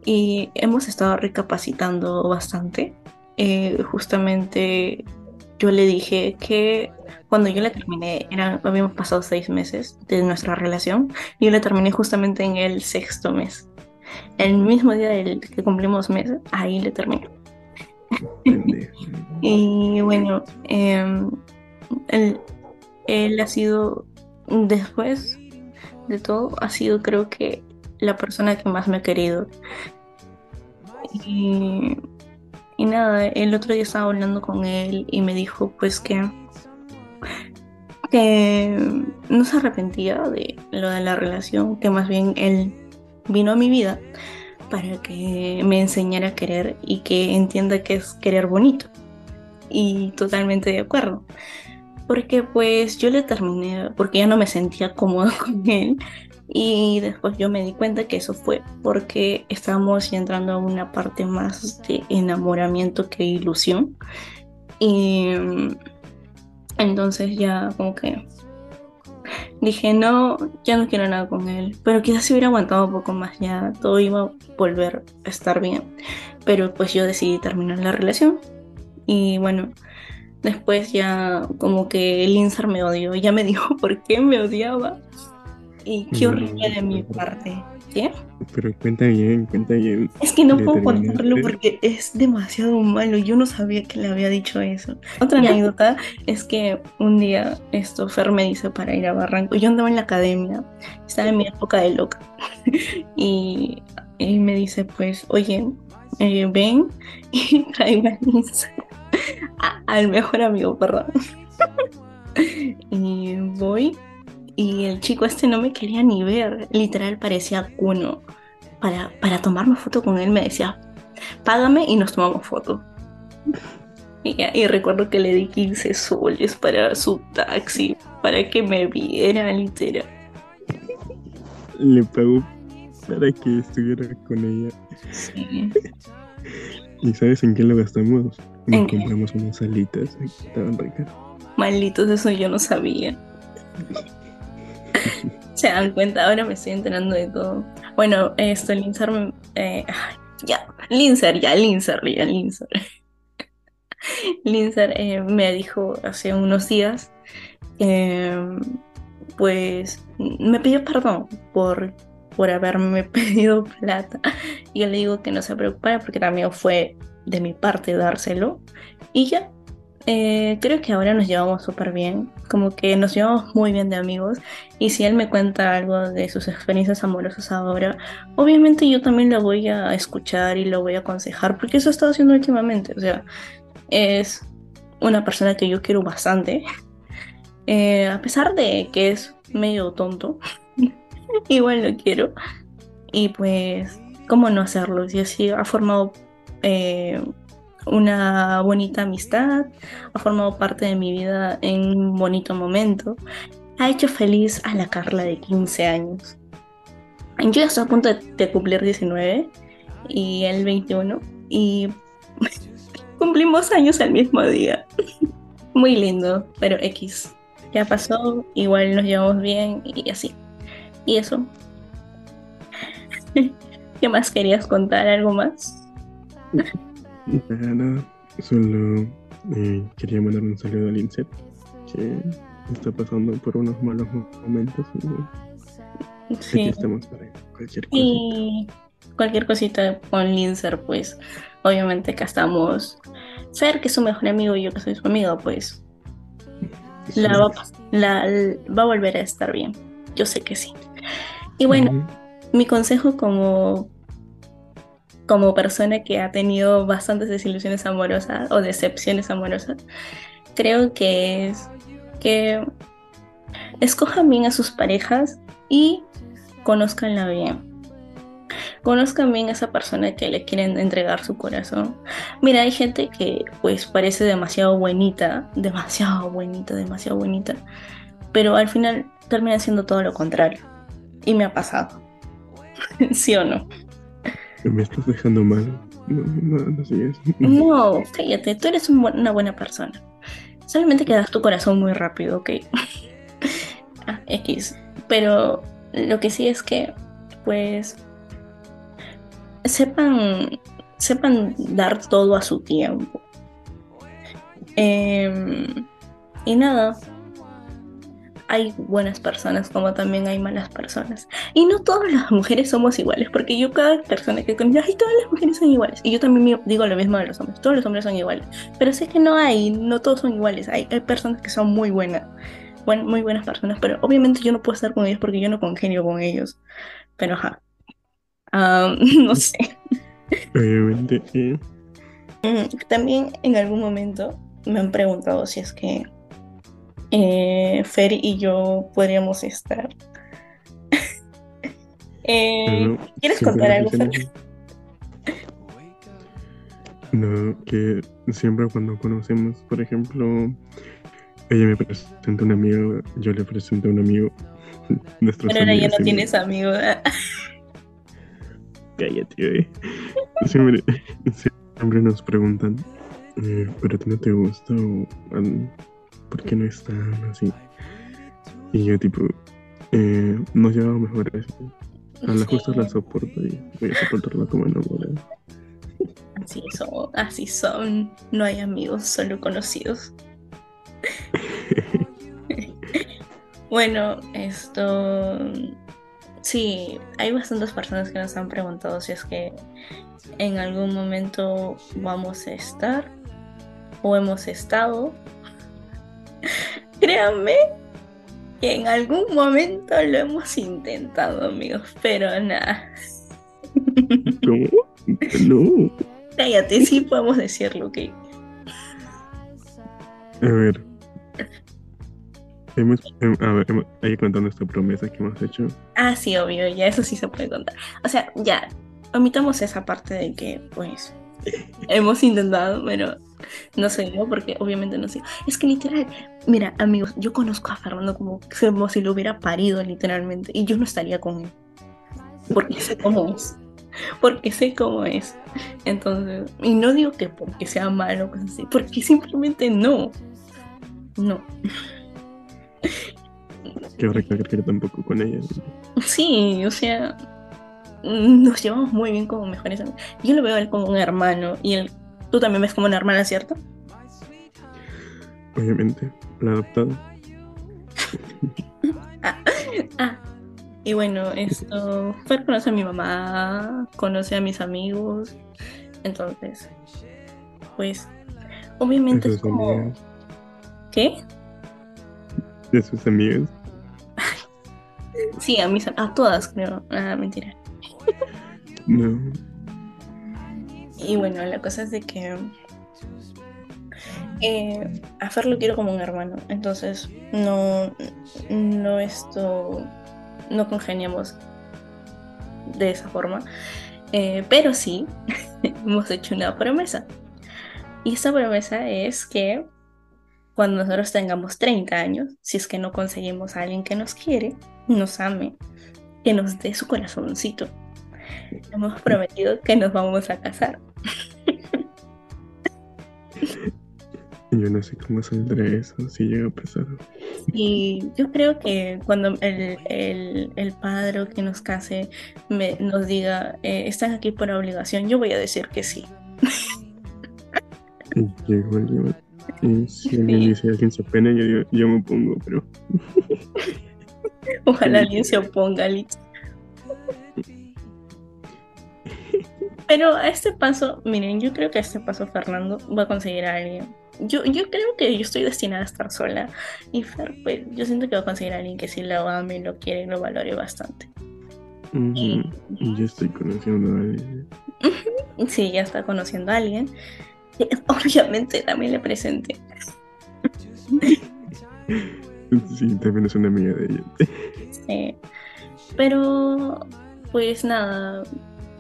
Y hemos estado recapacitando bastante. Eh, justamente yo le dije que cuando yo le terminé, habíamos pasado seis meses de nuestra relación, y yo le terminé justamente en el sexto mes. El mismo día del que cumplimos meses, ahí le terminé. y bueno, em, él, él ha sido, después de todo, ha sido creo que la persona que más me ha querido. Y y nada, el otro día estaba hablando con él y me dijo pues que, que no se arrepentía de lo de la relación, que más bien él vino a mi vida para que me enseñara a querer y que entienda que es querer bonito. Y totalmente de acuerdo. Porque pues yo le terminé, porque ya no me sentía cómoda con él, y después yo me di cuenta que eso fue porque estábamos entrando a una parte más de enamoramiento que ilusión. Y entonces ya como que dije, no, ya no quiero nada con él. Pero quizás si hubiera aguantado un poco más, ya todo iba a volver a estar bien. Pero pues yo decidí terminar la relación. Y bueno, después ya como que el Insar me odió. Ya me dijo por qué me odiaba. Y qué horrible de mi parte. ¿Qué? Pero cuenta bien, cuenta bien. Es que no puedo contarlo porque es demasiado malo. Yo no sabía que le había dicho eso. Otra anécdota es que un día esto Fer me dice para ir a Barranco. Yo andaba en la academia, estaba en mi época de loca. y, y, me dice, pues, oye, eh, ven y traiga al mejor amigo, perdón. y voy y el chico este no me quería ni ver, literal parecía cuno. Para, para tomarme foto con él me decía, págame y nos tomamos foto. Y, recuerdo que le di 15 soles para su taxi, para que me viera, literal. Le pagó para que estuviera con ella. Sí. ¿Y sabes en qué lo gastamos? Nos compramos unas alitas, estaban ricas. Malditos, eso yo no sabía. Se dan cuenta, ahora me estoy enterando de todo. Bueno, esto, Linzer, eh, ya, Linzer, ya, Linzer, ya, Linzer. Linzer eh, me dijo hace unos días, pues me pidió perdón por, por haberme pedido plata. Y yo le digo que no se preocupara porque también fue de mi parte dárselo. Y ya, eh, creo que ahora nos llevamos súper bien, como que nos llevamos muy bien de amigos y si él me cuenta algo de sus experiencias amorosas ahora, obviamente yo también lo voy a escuchar y lo voy a aconsejar porque eso he estado haciendo últimamente, o sea, es una persona que yo quiero bastante, eh, a pesar de que es medio tonto, igual lo quiero y pues, ¿cómo no hacerlo? Si así ha formado... Eh, una bonita amistad, ha formado parte de mi vida en un bonito momento, ha hecho feliz a la Carla de 15 años. Yo ya estoy a punto de, cumplir 19 y el 21 y cumplimos años el mismo día. Muy lindo, pero X. Ya pasó, igual nos llevamos bien y así. Y eso. ¿Qué más querías contar? ¿Algo más? Nada, solo eh, quería mandar un saludo al INSET que está pasando por unos malos momentos y sí. aquí estamos para cualquier cosa. Y cualquier cosita con Linzer, pues obviamente acá estamos. Ser que es su mejor amigo y yo que soy su amigo, pues la va, la, va, a volver a estar bien. Yo sé que sí. Y bueno, mi consejo como como persona que ha tenido bastantes desilusiones amorosas o decepciones amorosas, creo que es que escojan bien a sus parejas y conozcanla bien. Conozcan bien a esa persona que le quieren entregar su corazón. Mira, hay gente que pues parece demasiado buenita, demasiado buenita, demasiado buenita, pero al final termina siendo todo lo contrario. Y me ha pasado. ¿Sí o no? Me estás dejando mal. No, no, no. No, cállate, tú eres una buena persona. Solamente que das tu corazón muy rápido, ok. ah, X. Pero lo que sí es que, pues, sepan, sepan dar todo a su tiempo. Em, y nada, hay buenas personas como también hay malas personas. Y no todas las mujeres somos iguales, porque yo cada persona que conozco, ay, todas las mujeres son iguales. Y yo también digo lo mismo de los hombres, todos los hombres son iguales. Pero sé que no hay, no todos son iguales, hay, hay personas que son muy buenas, muy buenas personas, pero obviamente yo no puedo estar con ellos porque yo no congenio con ellos. Pero ajá, no sé. Obviamente. Mm, también en algún momento me han preguntado si es que eh, Fer y yo podríamos estar. Eh, ¿Quieres contar algo, Fer? No, que siempre cuando conocemos, por ejemplo, ella me presenta un amigo, yo le presento a un amigo. Pero ahora ya no tienes amigo. Cállate, Siempre, siempre nos preguntan, eh, ¿pero a ti no te gusta? O, ¿Por qué no están así? Y yo, tipo, eh, nos llevamos mejor así. A la justa la soporto y voy a soportarla como enamorada. Así son, así son. No hay amigos, solo conocidos. bueno, esto Sí, hay bastantes personas que nos han preguntado si es que en algún momento vamos a estar o hemos estado. Créanme que en algún momento lo hemos intentado, amigos, pero nada. ¿Cómo? No. Cállate, sí podemos decirlo, ok. A ver, Hemos, a ver, ahí contando esta promesa que hemos hecho. Ah, sí, obvio, ya eso sí se puede contar. O sea, ya, omitamos esa parte de que, pues, hemos intentado, pero no sé, ¿no? Porque obviamente no sé. Es que literal, mira, amigos, yo conozco a Fernando como, como si lo hubiera parido literalmente, y yo no estaría con él. Porque sé cómo es. Porque sé cómo es. Entonces, y no digo que porque sea malo, cosas así, porque simplemente no. No. Que recalcar que tampoco con ella. Sí, o sea, nos llevamos muy bien como mejores amigos. Yo lo veo a él como un hermano y él, tú también ves como una hermana, ¿cierto? Obviamente, la adoptada. ah, ah, y bueno, esto, Fer conoce a mi mamá, conoce a mis amigos, entonces, pues, obviamente es como... ¿Qué? de sus amigas? Sí, a mis a todas creo. Ah, mentira. No. Y bueno, la cosa es de que eh, a Fer lo quiero como un hermano, entonces no, no esto, no congeniamos de esa forma, eh, pero sí hemos hecho una promesa. Y esa promesa es que cuando nosotros tengamos 30 años, si es que no conseguimos a alguien que nos quiere, nos ame, que nos dé su corazoncito. Hemos prometido que nos vamos a casar. Yo no sé cómo saldrá eso si llega a pasar. Y yo creo que cuando el, padre que nos case me, nos diga, eh, están aquí por obligación, yo voy a decir que sí. Llegó el y si alguien dice alguien se opone, yo, yo me opongo, pero. Ojalá alguien se oponga, Lich. Pero a este paso, miren, yo creo que a este paso Fernando va a conseguir a alguien. Yo, yo creo que yo estoy destinada a estar sola. Y Fer, pues, yo siento que va a conseguir a alguien que sí lo ame, lo quiere y lo valore bastante. y... Yo estoy conociendo a alguien. Sí, ya está conociendo a alguien. Obviamente también le presenté. Sí, también es una amiga de ella. Sí. Pero, pues nada,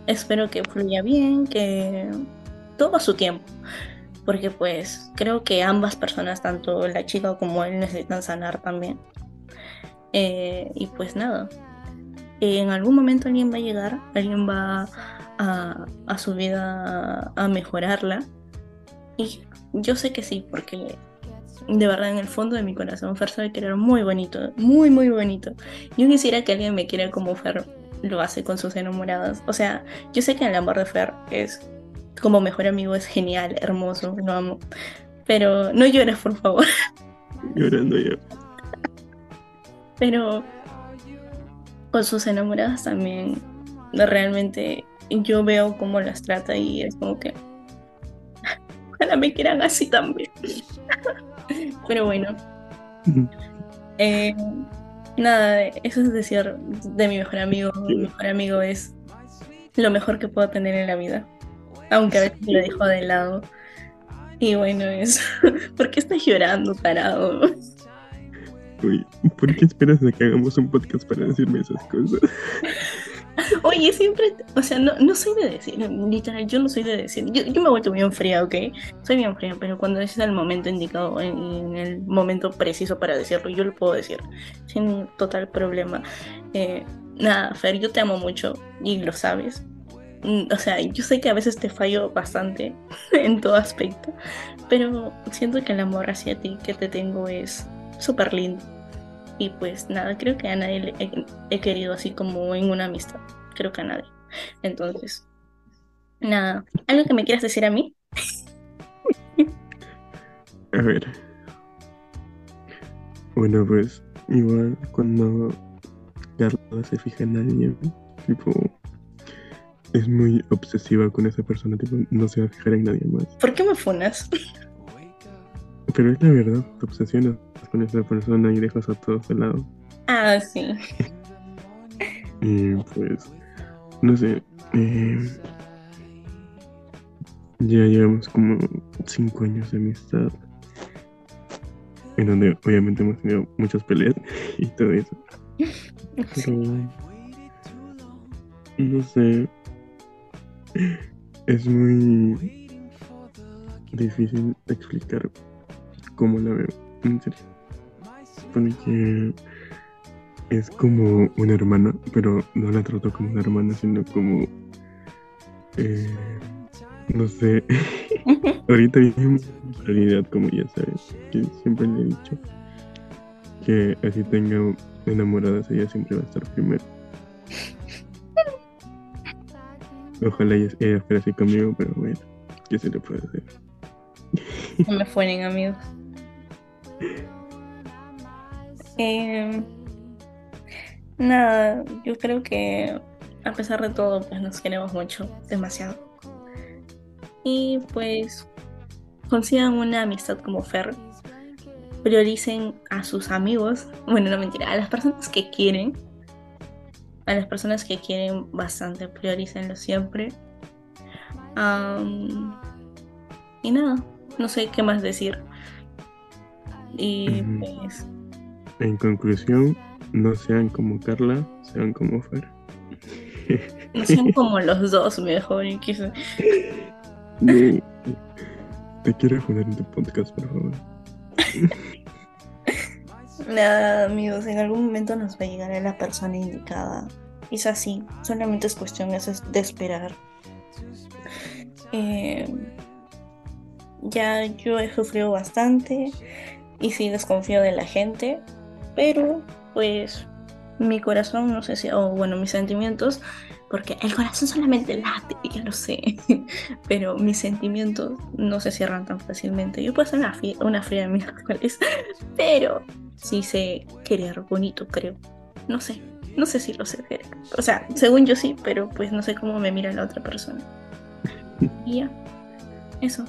espero que fluya bien, que todo su tiempo. Porque pues creo que ambas personas, tanto la chica como él, necesitan sanar también. Eh, y pues nada, en algún momento alguien va a llegar, alguien va a, a su vida a mejorarla. Y yo sé que sí, porque de verdad en el fondo de mi corazón Fer sabe querer muy bonito, muy muy bonito. Yo quisiera que alguien me quiera como Fer lo hace con sus enamoradas. O sea, yo sé que el amor de Fer es como mejor amigo es genial, hermoso, lo amo. Pero no llores, por favor. Llorando yo. Pero con sus enamoradas también, realmente yo veo cómo las trata y es como que ojalá me quieran así también. Pero bueno. Eh, nada, eso es decir de mi mejor amigo. Mi mejor amigo es lo mejor que puedo tener en la vida. Aunque a veces lo dejo de lado. Y bueno, eso. ¿Por qué estás llorando, tarado? Uy, ¿por qué esperas a que hagamos un podcast para decirme esas cosas? Oye, siempre, o sea, no, no soy de decir, literal, yo no soy de decir, yo, me he vuelto bien fría, ¿ok? Soy bien fría, pero cuando es el momento indicado, en, en el momento preciso para decirlo, yo lo puedo decir, sin total problema. Eh, nada, Fer, yo te amo mucho y lo sabes. Mm, O sea, yo sé que a veces te fallo bastante en todo aspecto, pero siento que el amor hacia ti que te tengo es súper lindo. Y pues nada, creo que a nadie le he, he querido así como en una amistad. Creo que a nadie. Entonces, nada. ¿Algo que me quieras decir a mí? A ver. Bueno, pues igual cuando Carla se fija en alguien, tipo, es muy obsesiva con esa persona, tipo, no se va a fijar en nadie más. ¿Por qué me funas? Pero es la verdad, te obsesionas con esa persona y dejas a todos de lado. Ah, sí. Y pues, no sé, eh, ya llevamos como cinco años de amistad, en donde obviamente hemos tenido muchas peleas y todo eso. Pero, no sé, es muy difícil explicar cómo la veo, en serio. Porque es como una hermana, pero no la trato como una hermana, sino como, eh, no sé, ahorita vive en realidad, como ya sabes, que siempre le he dicho que así tenga enamoradas, ella siempre va a estar primero. Ojalá ella, ella fuera así conmigo, pero bueno, ¿qué se le puede hacer? No me fueren, amigos. Eh, nada, yo creo que a pesar de todo, pues nos queremos mucho, demasiado. Y pues consigan una amistad como Fer. Prioricen a sus amigos, bueno, no mentira, a las personas que quieren. A las personas que quieren bastante, prioricenlo siempre. Y nada, no sé qué más decir. Y pues, En conclusión, no sean como Carla, sean como Fer. no sean como los dos mejor. y quizá- No. Te quiero joder en tu podcast, por favor. Nada, amigos, en algún momento nos va a llegar a la persona indicada. Es así, solamente es cuestión es de esperar. Eh, ya yo he sufrido bastante y sí desconfío de la gente, pero pues mi corazón, no sé si, o bueno, mis sentimientos, porque el corazón solamente late, ya lo sé, pero mis sentimientos no se cierran tan fácilmente. Yo puedo ser una, una fría de miércoles, pero sí sé querer bonito, creo. No sé, no sé si lo sé querer. O sea, según yo sí, pero pues no sé cómo me mira la otra persona. Y ya, eso.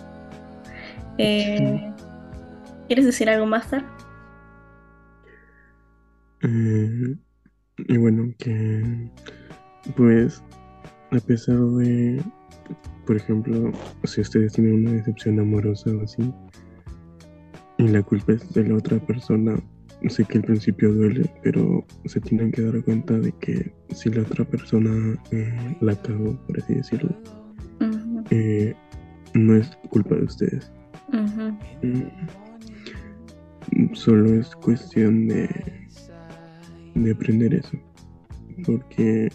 Eh, ¿Quieres decir algo más, Tar? Eh, y bueno, que pues a pesar de, por ejemplo, si ustedes tienen una decepción amorosa o así, y la culpa es de la otra persona, sé que al principio duele, pero se tienen que dar cuenta de que si la otra persona eh, la cagó, por así decirlo, eh, no es culpa de ustedes. Mm, solo es cuestión de, de aprender eso. Porque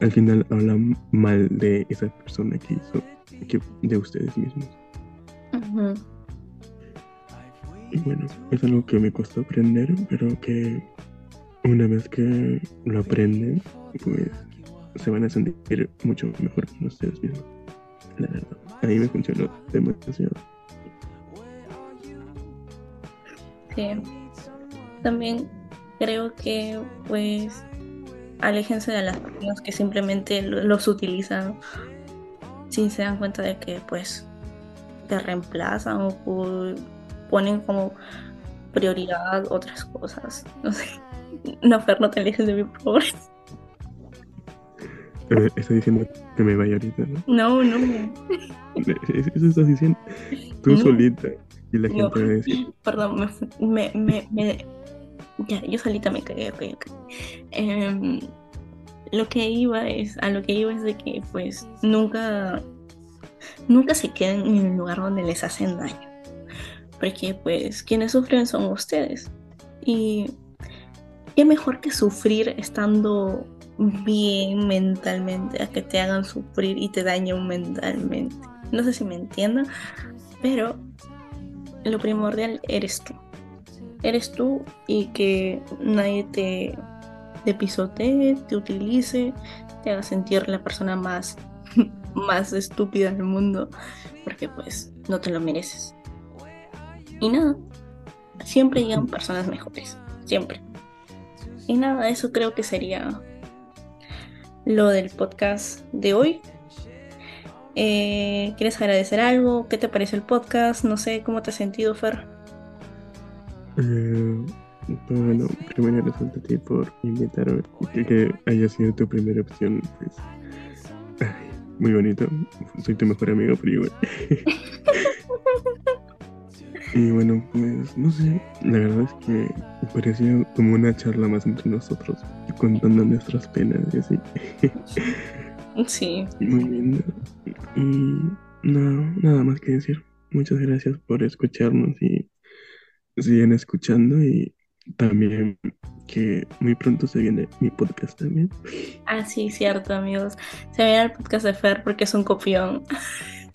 al final hablan mal de esa persona que hizo, que, de ustedes mismos. Y bueno, es algo que me costó aprender, pero que una vez que lo aprenden, pues se van a sentir mucho mejor con ustedes mismos. La verdad, a mí me funcionó demasiado. Sí. También creo que pues aléjense de las personas que simplemente los utilizan sin se dan cuenta de que pues te reemplazan o ponen como prioridad otras cosas. No sé. No, Fer, no te alejes de mi pobre. Eh, está diciendo que me vaya ahorita, ¿no? No, no. Eso estás diciendo. Tú solita. Y la gente. Perdón, me, me, me, Ya, yo solita me cagué, ok, ok. Em, lo que iba es. A lo que iba es de que, pues, nunca. Nunca se queden en el lugar donde les hacen daño porque pues quienes sufren son ustedes. Y qué mejor que sufrir estando bien mentalmente a que te hagan sufrir y te dañen mentalmente. No sé si me entiendan, pero lo primordial eres tú. Eres tú y que nadie te, te pisotee, te utilice, te haga sentir la persona más, más estúpida del mundo, porque pues no te lo mereces. Y nada, siempre llegan personas mejores, siempre. Y nada, eso creo que sería lo del podcast de hoy. Eh, ¿Quieres agradecer algo? ¿Qué te parece el podcast? No sé, ¿cómo te has sentido, Fer? Eh, bueno, primero gracias a ti por invitarme, que, haya sido tu primera opción, pues, muy bonito, soy tu mejor amigo, pero. Y bueno, pues no sé, la verdad es que parecía como una charla más entre nosotros, contando nuestras penas y así. Sí. Muy bien. Y nada, nada más que decir. Muchas gracias por escucharnos y siguen escuchando y también que muy pronto se viene mi podcast también. Ah, sí, cierto, amigos. Se viene el podcast de Fer porque es un copión.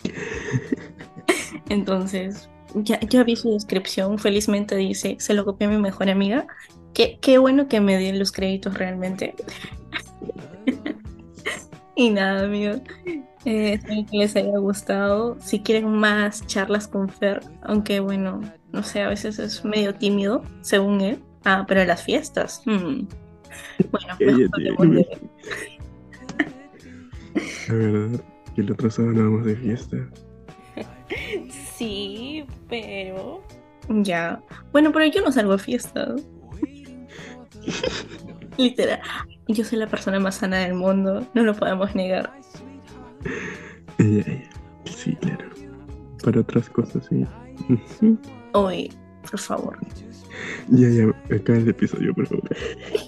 Entonces, ya, ya vi su descripción, felizmente dice, se lo copió a mi mejor amiga. Qué, qué bueno que me den los créditos realmente. y nada, amigos. Eh, espero que les haya gustado. Si quieren más charlas con Fer, aunque bueno, no sé, a veces es medio tímido, según él. Ah, pero las fiestas. Hmm. Bueno, de... La verdad, que el otro sábado nada más de fiesta. Sí, pero. Ya. Bueno, pero yo no salgo a fiestas. Literal. Yo soy la persona más sana del mundo. No lo podemos negar. Sí, claro. Para otras cosas, sí. Oye, por favor. Ya, ya, acá el episodio, por favor.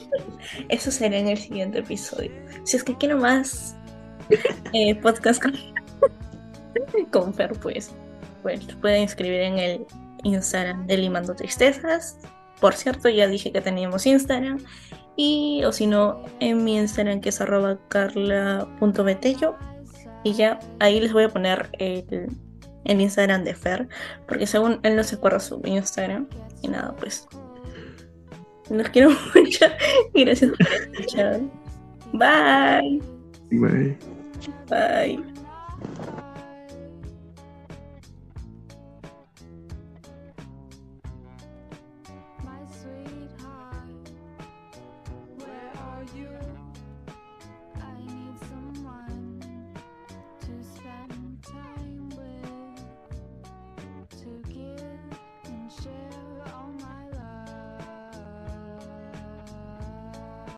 Eso será en el siguiente episodio. Si es que quiero más eh, podcast con, con Fer, pues pues pueden escribir en el Instagram de Limando Tristezas. Por cierto, ya dije que teníamos Instagram. Y o si no, en mi Instagram que es arroba carla.betello. Y ya ahí les voy a poner el, el, Instagram de Fer. Porque según él no se acuerda su Instagram. Y nada, pues. Los quiero mucho. Gracias por escuchar. Bye. Bye. Bye.